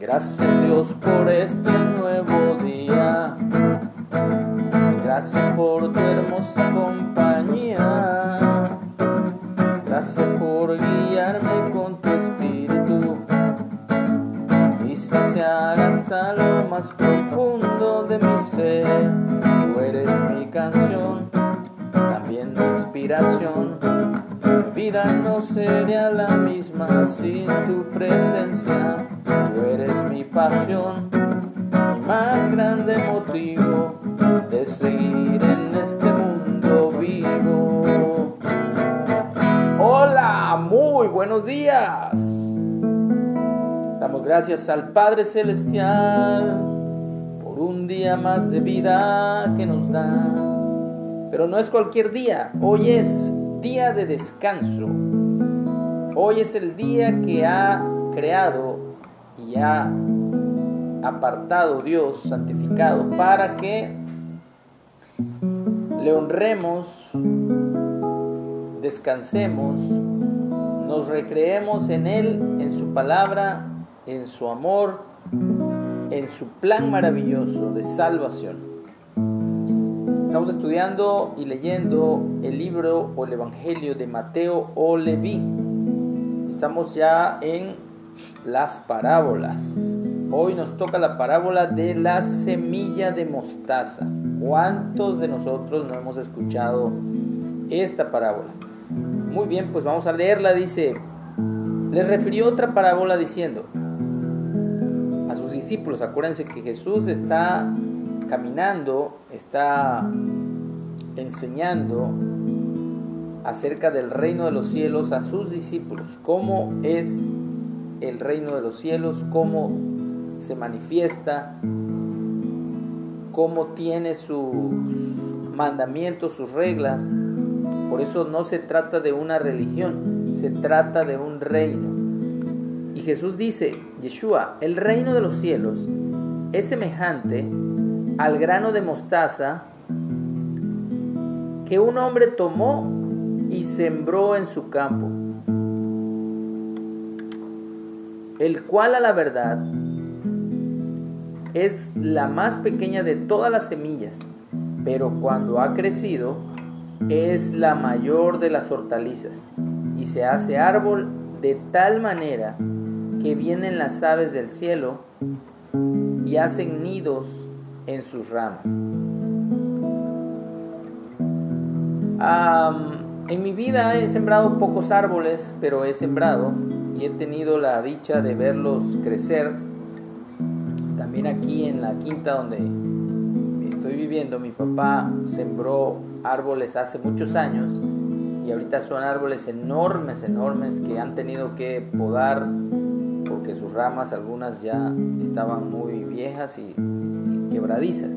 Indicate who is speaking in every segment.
Speaker 1: Gracias Dios por este nuevo día. Gracias por tu hermosa compañía. Gracias por guiarme con tu espíritu. Y haga hasta lo más profundo de mi ser. Tú eres mi canción, también mi inspiración. Mi vida no sería la misma sin tu presencia. Tú eres mi pasión, mi más grande motivo de seguir en este mundo vivo. Hola, muy buenos días. Damos gracias al Padre Celestial por un día más de vida que nos da. Pero no es cualquier día, hoy es día de descanso. Hoy es el día que ha creado ha apartado Dios, santificado, para que le honremos, descansemos, nos recreemos en Él, en su palabra, en su amor, en su plan maravilloso de salvación. Estamos estudiando y leyendo el libro o el Evangelio de Mateo o Leví. Estamos ya en las parábolas. Hoy nos toca la parábola de la semilla de mostaza. ¿Cuántos de nosotros no hemos escuchado esta parábola? Muy bien, pues vamos a leerla. Dice, les refirió otra parábola diciendo a sus discípulos, acuérdense que Jesús está caminando, está enseñando acerca del reino de los cielos a sus discípulos, cómo es el reino de los cielos, cómo se manifiesta, cómo tiene sus mandamientos, sus reglas. Por eso no se trata de una religión, se trata de un reino. Y Jesús dice, Yeshua, el reino de los cielos es semejante al grano de mostaza que un hombre tomó y sembró en su campo, el cual a la verdad es la más pequeña de todas las semillas, pero cuando ha crecido es la mayor de las hortalizas y se hace árbol de tal manera que vienen las aves del cielo y hacen nidos en sus ramas. en mi vida he sembrado pocos árboles, pero he sembrado y he tenido la dicha de verlos crecer. También aquí en la quinta donde estoy viviendo, mi papá sembró árboles hace muchos años y ahorita son árboles enormes, enormes que han tenido que podar porque sus ramas algunas ya estaban muy viejas y quebradizas.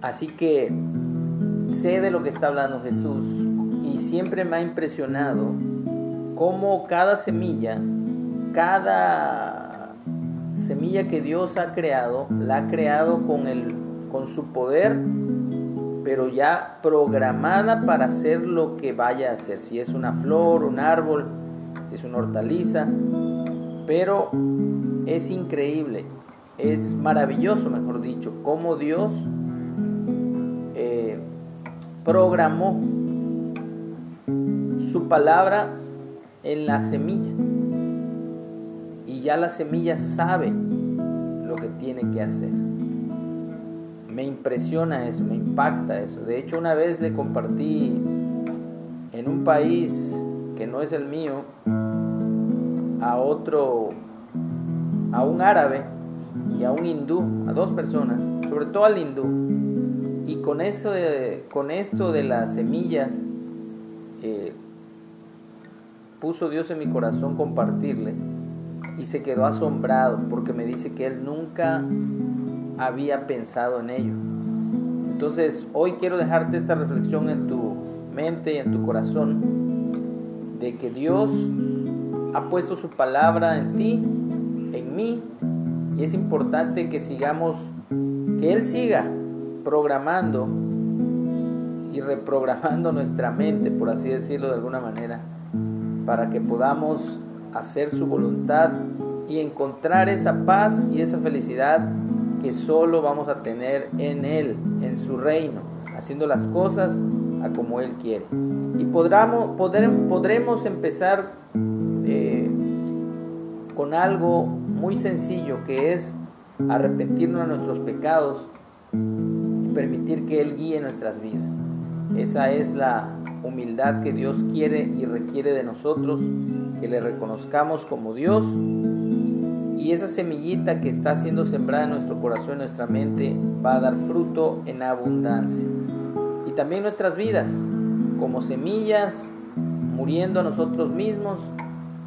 Speaker 1: Así que sé de lo que está hablando Jesús y siempre me ha impresionado cómo cada semilla, cada semilla que Dios ha creado, la ha creado con, el, con su poder, pero ya programada para hacer lo que vaya a hacer, si es una flor, un árbol, si es una hortaliza, pero es increíble, es maravilloso, mejor dicho, cómo Dios eh, programó su palabra en la semilla. Y ya la semilla sabe lo que tiene que hacer. Me impresiona eso, me impacta eso. De hecho, una vez le compartí en un país que no es el mío a otro, a un árabe y a un hindú, a dos personas, sobre todo al hindú. Y con, eso con esto de las semillas, eh, puso Dios en mi corazón compartirle y se quedó asombrado porque me dice que él nunca había pensado en ello. Entonces hoy quiero dejarte esta reflexión en tu mente y en tu corazón de que Dios ha puesto su palabra en ti, en mí, y es importante que sigamos, que Él siga programando y reprogramando nuestra mente, por así decirlo de alguna manera, para que podamos hacer su voluntad y encontrar esa paz y esa felicidad que solo vamos a tener en Él, en su reino, haciendo las cosas a como Él quiere. Y podremos, podremos empezar eh, con algo muy sencillo que es arrepentirnos de nuestros pecados y permitir que Él guíe nuestras vidas. Esa es la humildad que Dios quiere y requiere de nosotros, que le reconozcamos como Dios y esa semillita que está siendo sembrada en nuestro corazón, en nuestra mente, va a dar fruto en abundancia. Y también nuestras vidas, como semillas, muriendo a nosotros mismos,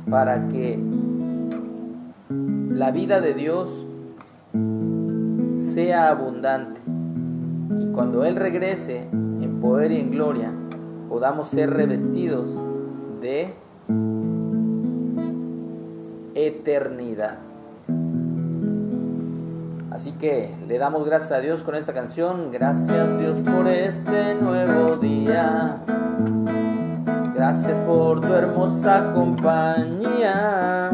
Speaker 1: para que la vida de Dios sea abundante. Y cuando Él regrese en poder y en gloria, podamos ser revestidos de eternidad. Así que le damos gracias a Dios con esta canción. Gracias Dios por este nuevo día. Gracias por tu hermosa compañía.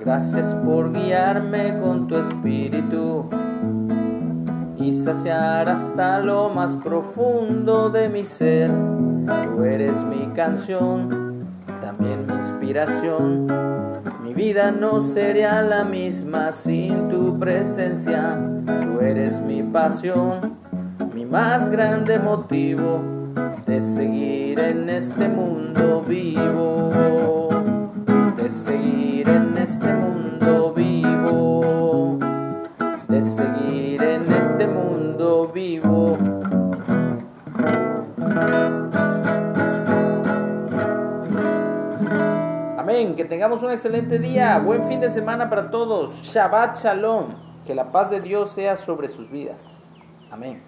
Speaker 1: Gracias por guiarme con tu espíritu y saciar hasta lo más profundo de mi ser. Tú eres mi canción, también mi inspiración vida no sería la misma sin tu presencia. Tú eres mi pasión, mi más grande motivo de seguir en este mundo vivo. Que tengamos un excelente día. Buen fin de semana para todos. Shabbat Shalom. Que la paz de Dios sea sobre sus vidas. Amén.